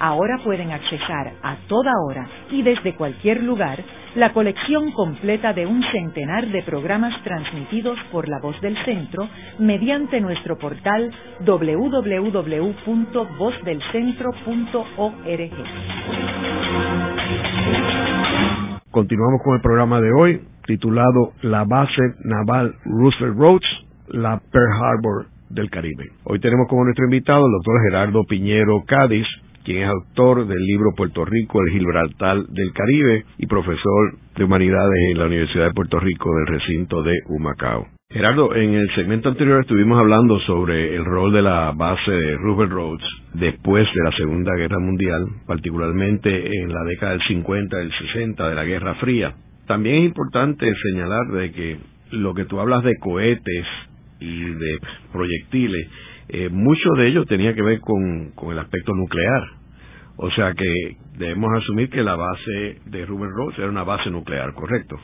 A: ahora pueden accesar a toda hora y desde cualquier lugar la colección completa de un centenar de programas transmitidos por la voz del centro mediante nuestro portal www.vozdelcentro.org.
B: Continuamos con el programa de hoy titulado La base naval Roosevelt Roads, la Pearl Harbor del Caribe. Hoy tenemos como nuestro invitado el doctor Gerardo Piñero Cádiz, quien es autor del libro Puerto Rico, el Gibraltar del Caribe y profesor de Humanidades en la Universidad de Puerto Rico del recinto de Humacao. Gerardo, en el segmento anterior estuvimos hablando sobre el rol de la base de Roosevelt Roads después de la Segunda Guerra Mundial, particularmente en la década del 50 y del 60 de la Guerra Fría. También es importante señalar de que lo que tú hablas de cohetes y de proyectiles eh, mucho de ello tenía que ver con, el aspecto nuclear. O sea que debemos asumir que la base de Ruben Rhodes era una base nuclear, ¿correcto?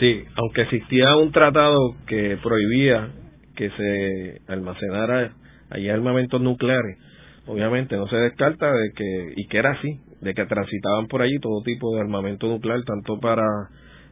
C: Sí, aunque existía un tratado que prohibía que se almacenara allí armamentos nucleares, obviamente no se descarta de que, y que era así, de que transitaban por allí todo tipo de armamento nuclear, tanto para,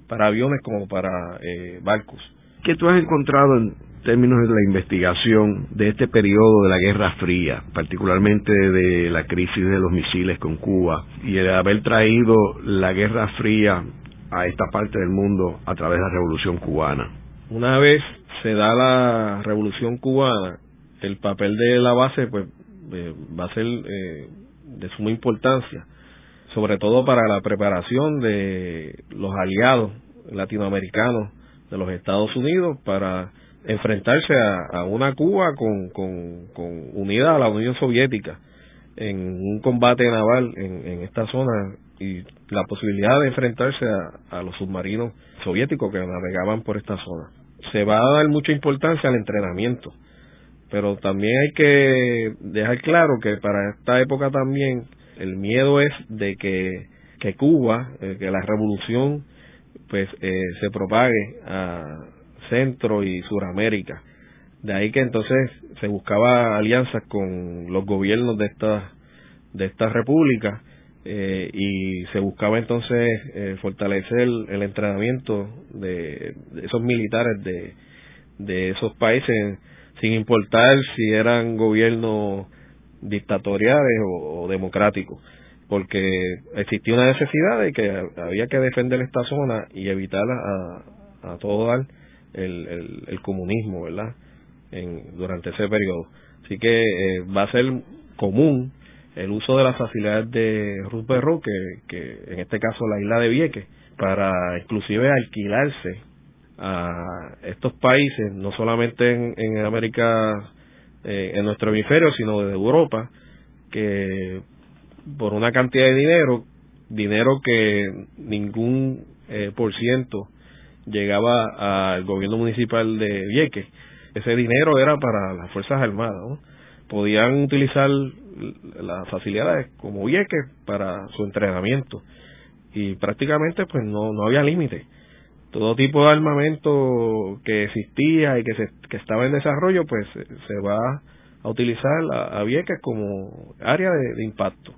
C: para aviones como para eh, barcos.
B: ¿Qué tú has encontrado en, términos de la investigación de este periodo de la Guerra Fría, particularmente de la crisis de los misiles con Cuba y de haber traído la Guerra Fría a esta parte del mundo a través de la Revolución Cubana.
C: Una vez se da la Revolución Cubana, el papel de la base pues eh, va a ser eh, de suma importancia, sobre todo para la preparación de los aliados latinoamericanos de los Estados Unidos para enfrentarse a, una Cuba con, con, unida a la Unión Soviética en un combate naval en, esta zona y la posibilidad de enfrentarse a, los submarinos soviéticos que navegaban por esta zona. Se va a dar mucha importancia al entrenamiento, pero también hay que dejar claro que para esta época también el miedo es de que, que Cuba, eh, que la revolución pues eh, se propague a, Centro y Suramérica. De ahí que entonces se buscaba alianzas con los gobiernos de estas de esta repúblicas eh, y se buscaba entonces eh, fortalecer el, entrenamiento de, esos militares de, de esos países sin importar si eran gobiernos dictatoriales o, democráticos, porque existía una necesidad de que había que defender esta zona y evitar a, todo dar el, comunismo, ¿verdad? En, durante ese periodo. Así que eh, va a ser común el uso de las facilidades de Ruth que, que en este caso la isla de Vieques, para inclusive alquilarse a estos países, no solamente en, en América, eh, en nuestro hemisferio, sino de Europa, que por una cantidad de dinero, dinero que ningún eh, por ciento llegaba al gobierno municipal de Vieques, ese dinero era para las Fuerzas Armadas, podían utilizar las facilidades como Vieques para su entrenamiento y prácticamente pues no, no había límite. Todo tipo de armamento que existía y que, se, que estaba en desarrollo pues se va a utilizar a, Vieques como área de, impacto.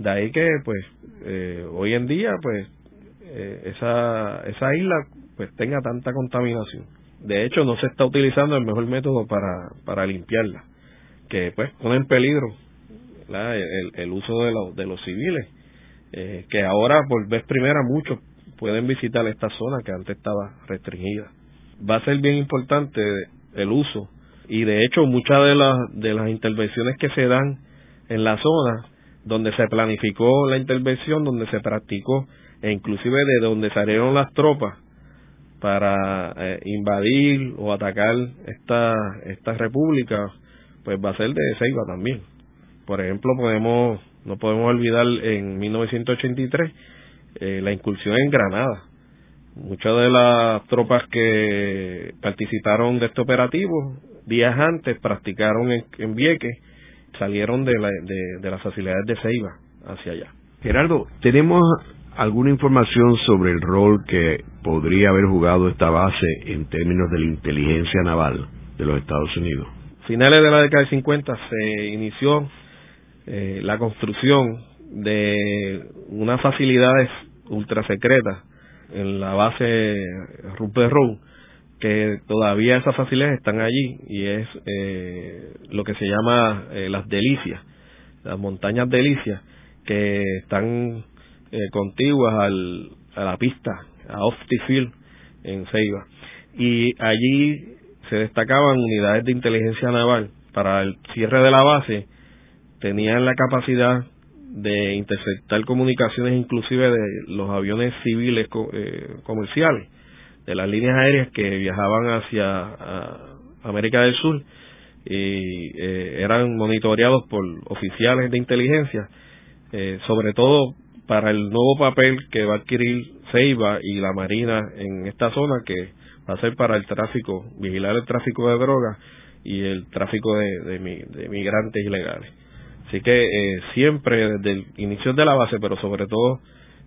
C: De ahí que pues eh, hoy en día pues eh, esa, esa isla pues tenga tanta contaminación. De hecho no se está utilizando el mejor método para, para limpiarla, que pues pone en peligro el, el, uso de, de los civiles eh, que ahora por vez primera muchos pueden visitar esta zona que antes estaba restringida. Va a ser bien importante el uso y de hecho muchas de las de las intervenciones que se dan en la zona donde se planificó la intervención, donde se practicó e inclusive de donde salieron las tropas para eh, invadir o atacar esta esta república, pues va a ser de Ceiba también. Por ejemplo, podemos no podemos olvidar en 1983 eh, la incursión en Granada. Muchas de las tropas que participaron de este operativo días antes practicaron en, en Vieques, salieron de, la, de, las facilidades de Ceiba hacia allá.
B: Gerardo, tenemos alguna información sobre el rol que podría haber jugado esta base en términos de la inteligencia naval de los Estados Unidos.
C: Finales de la década de 50 se inició eh, la construcción de unas facilidades ultra secretas en la base Rupert Road que todavía esas facilidades están allí y es eh, lo que se llama eh, las delicias, las montañas delicias que están contiguas al, a la pista, a Field en Ceiba. Y allí se destacaban unidades de inteligencia naval para el cierre de la base tenían la capacidad de interceptar comunicaciones inclusive de los aviones civiles eh, comerciales, de las líneas aéreas que viajaban hacia América del Sur y eh, eran monitoreados por oficiales de inteligencia, eh, sobre todo para el nuevo papel que va a adquirir Ceiba y la Marina en esta zona, que va a ser para el tráfico, vigilar el tráfico de drogas y el tráfico de migrantes ilegales. Así que eh, siempre desde el inicio de la base, pero sobre todo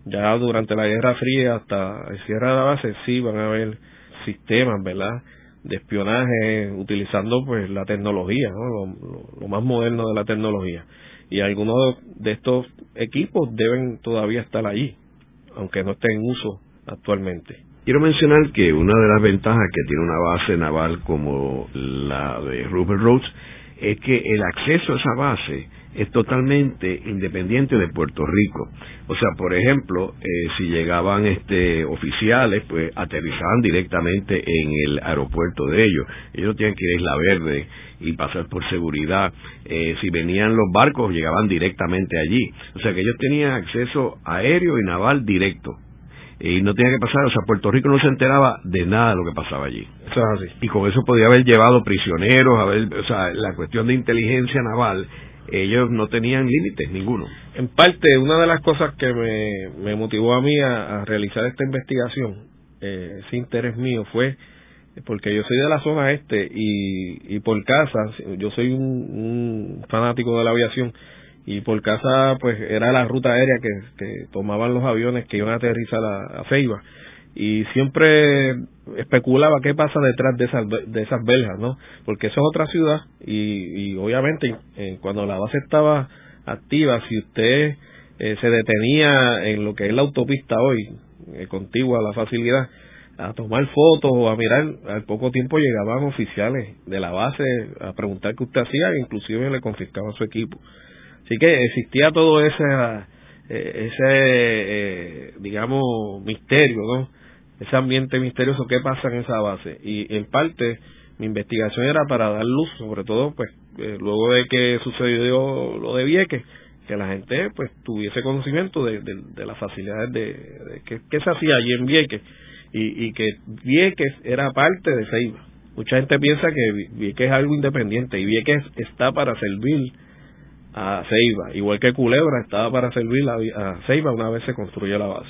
C: ya durante la Guerra Fría hasta el cierre de la base, sí van a haber sistemas, ¿verdad? De espionaje utilizando pues la tecnología, ¿no? lo, más moderno de la tecnología. Y algunos de estos equipos deben todavía estar allí, aunque no estén en uso actualmente.
B: Quiero mencionar que una de las ventajas que tiene una base naval como la de Rupert Rhodes es que el acceso a esa base es totalmente independiente de Puerto Rico. O sea, por ejemplo, eh, si llegaban este oficiales, pues aterrizaban directamente en el aeropuerto de ellos. Ellos no tienen que ir a Isla Verde y pasar por seguridad. Eh, si venían los barcos, llegaban directamente allí. O sea, que ellos tenían acceso aéreo y naval directo. Y no tenía que pasar, o sea, Puerto Rico no se enteraba de nada de lo que pasaba allí.
C: Eso es así.
B: Y con eso podía haber llevado prisioneros, haber, o sea, la cuestión de inteligencia naval ellos no tenían límites ninguno.
C: En parte, una de las cosas que me, motivó a mí a, realizar esta investigación, eh, interés mío, fue porque yo soy de la zona este y, y por casa, yo soy un, fanático de la aviación y por casa pues era la ruta aérea que, tomaban los aviones que iban a aterrizar a, a y siempre especulaba qué pasa detrás de esas de esas verjas, ¿no? Porque eso es otra ciudad y, obviamente eh, cuando la base estaba activa, si usted eh, se detenía en lo que es la autopista hoy, eh, contigua a la facilidad, a tomar fotos o a mirar, al poco tiempo llegaban oficiales de la base a preguntar qué usted hacía, e inclusive le confiscaban su equipo. Así que existía todo ese, eh, ese eh, digamos, misterio, ¿no? Ese ambiente misterioso, ¿qué pasa en esa base? Y en parte mi investigación era para dar luz, sobre todo, pues, eh, luego de que sucedió lo de Vieques, que la gente, pues, tuviese conocimiento de, de, las facilidades de, de que, se hacía allí en Vieques y, y que Vieques era parte de Ceiba. Mucha gente piensa que Vieques es algo independiente y Vieques está para servir a Ceiba, igual que Culebra estaba para servir a, Ceiba una vez se construyó la base.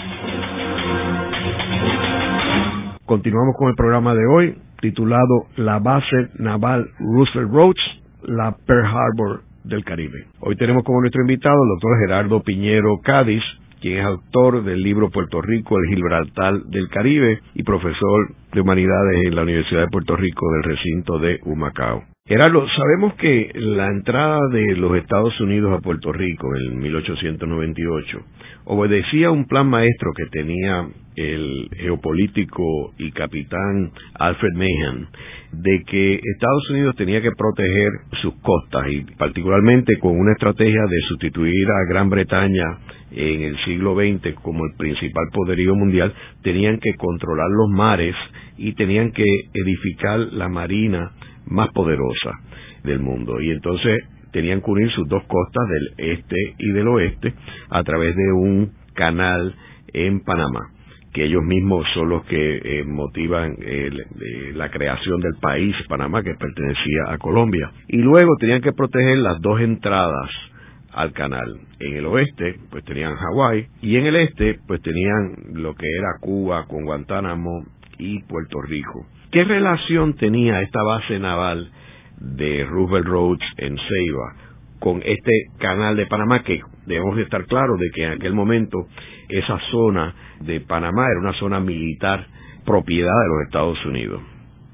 B: Continuamos con el programa de hoy titulado La base naval Roosevelt Roads, la Pearl Harbor del Caribe. Hoy tenemos como nuestro invitado el doctor Gerardo Piñero Cádiz, quien es autor del libro Puerto Rico, el Gibraltar del Caribe y profesor de humanidades en la Universidad de Puerto Rico del recinto de Humacao. Gerardo, sabemos que la entrada de los Estados Unidos a Puerto Rico en 1898 obedecía a un plan maestro que tenía el geopolítico y capitán Alfred Mahan de que Estados Unidos tenía que proteger sus costas y particularmente con una estrategia de sustituir a Gran Bretaña en el siglo XX como el principal poderío mundial, tenían que controlar los mares y tenían que edificar la marina más poderosa del mundo. Y entonces tenían que unir sus dos costas del este y del oeste a través de un canal en Panamá que ellos mismos son los que eh, motivan la creación del país Panamá que pertenecía a Colombia y luego tenían que proteger las dos entradas al canal. En el oeste, pues tenían Hawái, y en el este, pues tenían lo que era Cuba con Guantánamo y Puerto Rico. ¿Qué relación tenía esta base naval de Roosevelt Roads en Ceiba con este canal de Panamá que debemos de estar claros de que en aquel momento esa zona de Panamá era una zona militar propiedad de los Estados Unidos?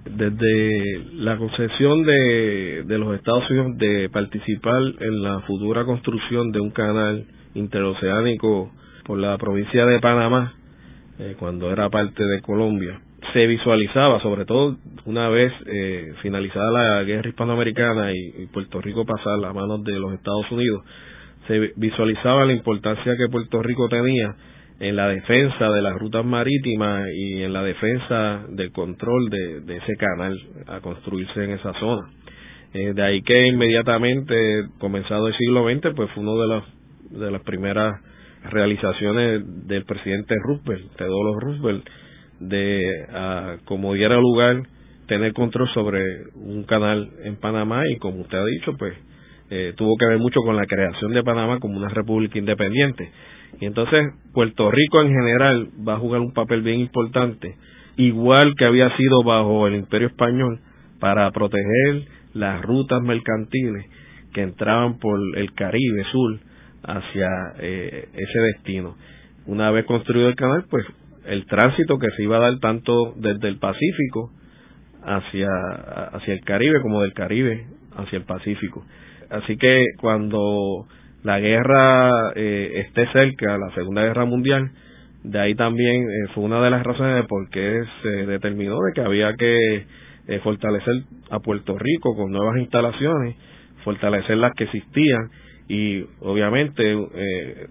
C: desde la concesión de, de los Estados Unidos de participar en la futura construcción de un canal interoceánico por la provincia de Panamá, eh, cuando era parte de Colombia, se visualizaba, sobre todo una vez eh, finalizada la guerra hispanoamericana y, Puerto Rico pasar a manos de los Estados Unidos, se visualizaba la importancia que Puerto Rico tenía en la defensa de las rutas marítimas y en la defensa del control de, ese canal a construirse en esa zona. Eh, de ahí que inmediatamente, comenzado el siglo XX, pues fue una de las, de las primeras realizaciones del presidente Roosevelt, Teodoro Roosevelt, de, como diera lugar, tener control sobre un canal en Panamá y como usted ha dicho, pues eh, tuvo que ver mucho con la creación de Panamá como una república independiente. Y entonces Puerto Rico en general va a jugar un papel bien importante, igual que había sido bajo el Imperio Español, para proteger las rutas mercantiles que entraban por el Caribe Sur hacia eh, ese destino. Una vez construido el canal, pues el tránsito que se iba a dar tanto desde el Pacífico hacia, hacia el Caribe como del Caribe hacia el Pacífico. Así que cuando la guerra eh, esté cerca, la Segunda Guerra Mundial, de ahí también eh, fue una de las razones de por qué se determinó de que había que eh, fortalecer a Puerto Rico con nuevas instalaciones, fortalecer las que existían y obviamente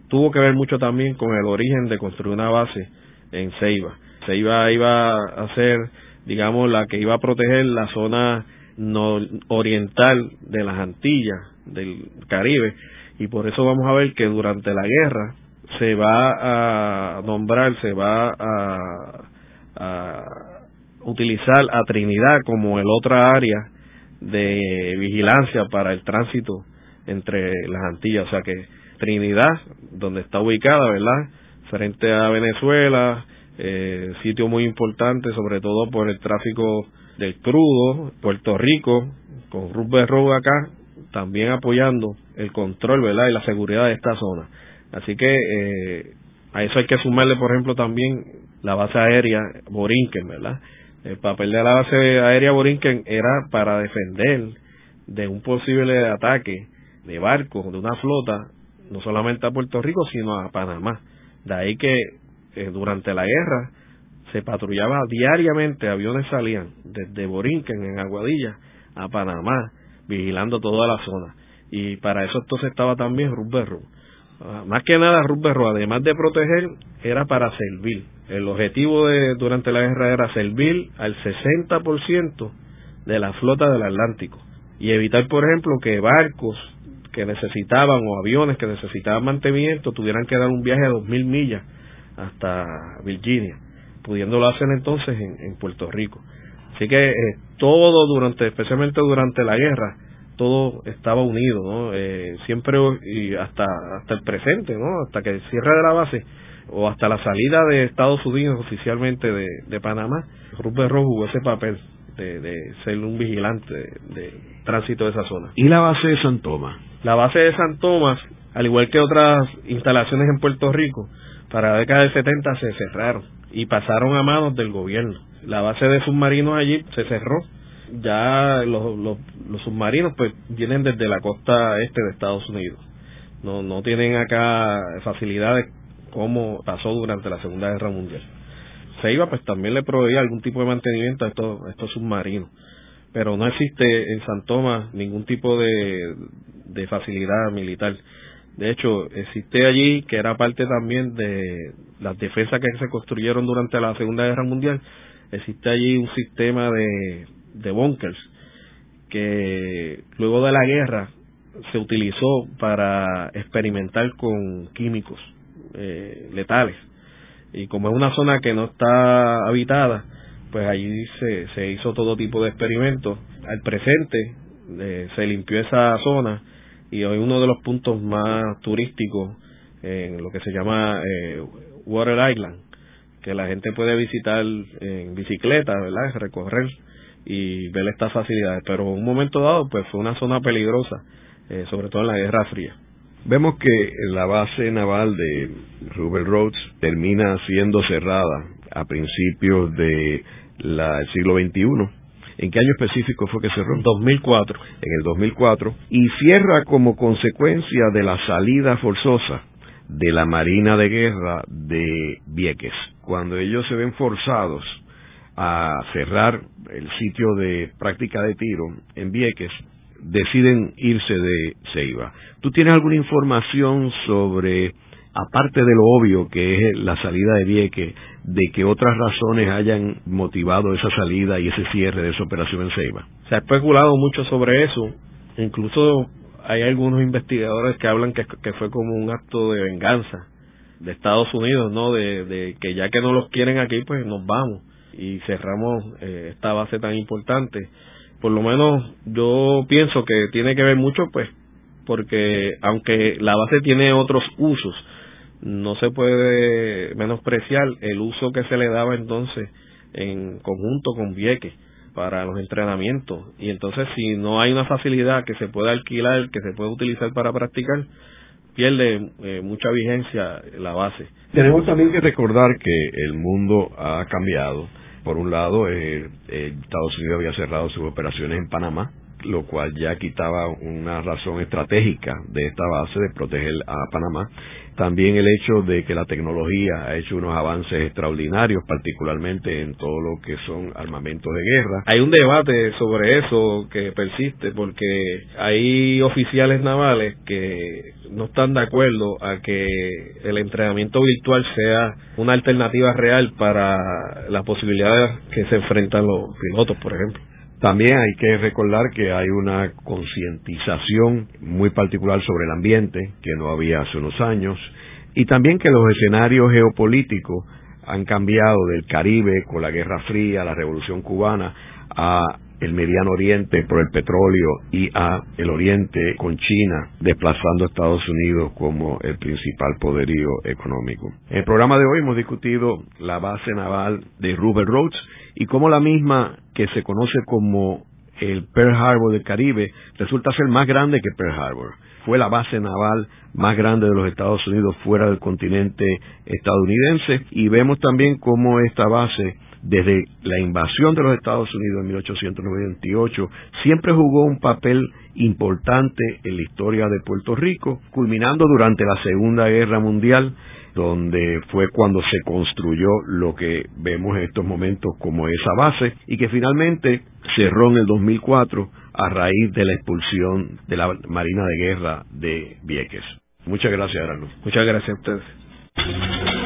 C: tuvo que ver mucho también con el origen de construir una base en Ceiba. Ceiba iba a ser, digamos, la que iba a proteger la zona oriental de las Antillas, del Caribe, y por eso vamos a ver que durante la guerra se va a nombrar, se va a, utilizar a Trinidad como el otra área de vigilancia para el tránsito entre las Antillas, o sea que Trinidad, donde está ubicada, ¿verdad? Frente a Venezuela, eh, sitio muy importante, sobre todo por el tráfico del crudo, Puerto Rico, con Road acá, también apoyando el control, ¿verdad? Y la seguridad de esta zona. Así que eh, a eso hay que sumarle, por ejemplo, también la base aérea Borinquen, ¿verdad? El papel de la base aérea Borinquen era para defender de un posible ataque de barcos, de una flota, no solamente a Puerto Rico, sino a Panamá. De ahí que eh, durante la guerra se patrullaba diariamente, aviones salían desde Borinquen en Aguadilla a Panamá, vigilando toda la zona. Y para eso entonces estaba también Rubberro. Ah, más que nada Rubberro, además de proteger, era para servir. El objetivo de, durante la guerra era servir al 60% de la flota del Atlántico y evitar, por ejemplo, que barcos que necesitaban o aviones que necesitaban mantenimiento tuvieran que dar un viaje de 2.000 millas hasta Virginia, pudiéndolo hacer entonces en, Puerto Rico. Así que eh, todo durante, especialmente durante la guerra, todo estaba unido, ¿no? Eh, siempre y hasta hasta el presente, ¿no? Hasta que el cierre de la base o hasta la salida de Estados Unidos oficialmente de, de Panamá, Rupert Rojo jugó ese papel de, de, ser un vigilante de, tránsito de esa zona.
B: ¿Y la base de San Tomás?
C: La base de San Tomás, al igual que otras instalaciones en Puerto Rico, para la década del 70 se cerraron y pasaron a manos del gobierno. La base de submarinos allí se cerró. Ya los, los, submarinos pues vienen desde la costa este de Estados Unidos. No, no tienen acá facilidades como pasó durante la Segunda Guerra Mundial. Ceiba pues también le proveía algún tipo de mantenimiento a estos, estos submarinos, pero no existe en San Tomás ningún tipo de, de facilidad militar. De hecho, existe allí, que era parte también de las defensas que se construyeron durante la Segunda Guerra Mundial, existe allí un sistema de, de bunkers que luego de la guerra se utilizó para experimentar con químicos eh, letales. Y como es una zona que no está habitada, pues allí se, se hizo todo tipo de experimentos. Al presente eh, se limpió esa zona y hoy uno de los puntos más turísticos en lo que se llama eh, Water Island, que la gente puede visitar en bicicleta, ¿verdad? Recorrer y ver estas facilidades. Pero en un momento dado, pues fue una zona peligrosa, eh, sobre todo en la Guerra Fría.
B: Vemos que la base naval de Rubel Roads termina siendo cerrada a principios del siglo XXI. ¿En qué año específico fue que cerró?
C: En 2004.
B: En el 2004. Y cierra como consecuencia de la salida forzosa de la Marina de Guerra de Vieques. Cuando ellos se ven forzados a cerrar el sitio de práctica de tiro en Vieques, deciden irse de Ceiba. ¿Tú tienes alguna información sobre, aparte de lo obvio que es la salida de Vieques, de que otras razones hayan motivado esa salida y ese cierre de esa operación en Ceiba?
C: Se ha especulado mucho sobre eso, incluso hay algunos investigadores que hablan que, fue como un acto de venganza de Estados Unidos, ¿no? De, que ya que no los quieren aquí, pues nos vamos y cerramos eh, esta base tan importante por lo menos yo pienso que tiene que ver mucho, pues, porque aunque la base tiene otros usos, no se puede menospreciar el uso que se le daba entonces en conjunto con Vieques para los entrenamientos. Y entonces si no hay una facilidad que se pueda alquilar, que se pueda utilizar para practicar, pierde eh, mucha vigencia la base.
B: Tenemos también que recordar que el mundo ha cambiado por un lado, eh, eh, Estados Unidos había cerrado sus operaciones en Panamá, lo cual ya quitaba una razón estratégica de esta base de proteger a Panamá. También el hecho de que la tecnología ha hecho unos avances extraordinarios, particularmente en todo lo que son armamentos de guerra.
C: Hay un debate sobre eso que persiste porque hay oficiales navales que no están de acuerdo a que el entrenamiento virtual sea una alternativa real para las posibilidades que se enfrentan los pilotos, por ejemplo.
B: También hay que recordar que hay una concientización muy particular sobre el ambiente que no había hace unos años y también que los escenarios geopolíticos han cambiado del Caribe con la Guerra Fría, la Revolución Cubana, a el Mediano Oriente por el petróleo y A, el Oriente con China, desplazando a Estados Unidos como el principal poderío económico. En el programa de hoy hemos discutido la base naval de Rupert Rhodes y cómo la misma que se conoce como el Pearl Harbor del Caribe resulta ser más grande que Pearl Harbor. Fue la base naval más grande de los Estados Unidos fuera del continente estadounidense y vemos también cómo esta base desde la invasión de los Estados Unidos en 1898 siempre jugó un papel importante en la historia de Puerto Rico, culminando durante la Segunda Guerra Mundial donde fue cuando se construyó lo que vemos en estos momentos como esa base y que finalmente cerró en el 2004 a raíz de la expulsión de la Marina de Guerra de Vieques. Muchas gracias, Arano.
C: Muchas gracias a ustedes.